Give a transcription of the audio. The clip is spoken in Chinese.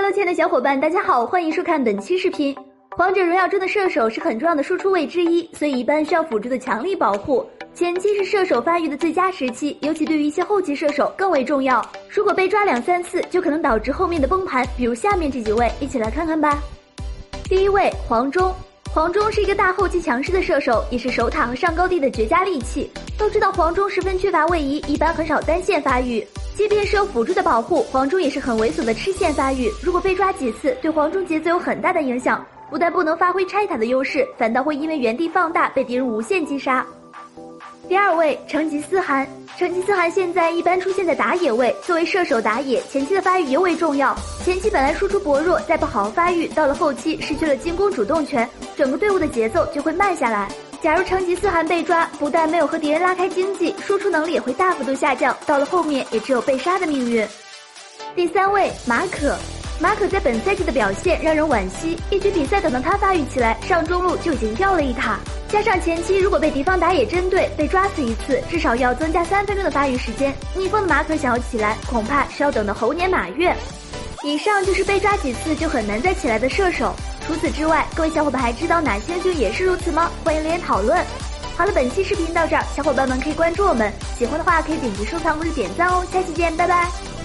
喽亲爱的小伙伴，大家好，欢迎收看本期视频。王者荣耀中的射手是很重要的输出位之一，所以一般需要辅助的强力保护。前期是射手发育的最佳时期，尤其对于一些后期射手更为重要。如果被抓两三次，就可能导致后面的崩盘，比如下面这几位，一起来看看吧。第一位黄忠，黄忠是一个大后期强势的射手，也是守塔和上高地的绝佳利器。都知道黄忠十分缺乏位移，一般很少单线发育。即便是有辅助的保护，黄忠也是很猥琐的吃线发育。如果被抓几次，对黄忠节奏有很大的影响，不但不能发挥拆塔的优势，反倒会因为原地放大被敌人无限击杀。第二位，成吉思汗。成吉思汗现在一般出现在打野位，作为射手打野，前期的发育尤为重要。前期本来输出薄弱，再不好好发育，到了后期失去了进攻主动权，整个队伍的节奏就会慢下来。假如成吉思汗被抓，不但没有和敌人拉开经济，输出能力也会大幅度下降，到了后面也只有被杀的命运。第三位马可，马可在本赛季的表现让人惋惜，一局比赛等到他发育起来，上中路就已经掉了一塔，加上前期如果被敌方打野针对，被抓死一次，至少要增加三分钟的发育时间，逆风的马可想要起来，恐怕是要等到猴年马月。以上就是被抓几次就很难再起来的射手。除此之外，各位小伙伴还知道哪些英雄也是如此吗？欢迎留言讨论。好了，本期视频到这儿，小伙伴们可以关注我们，喜欢的话可以点击收藏或者点赞哦。下期见，拜拜。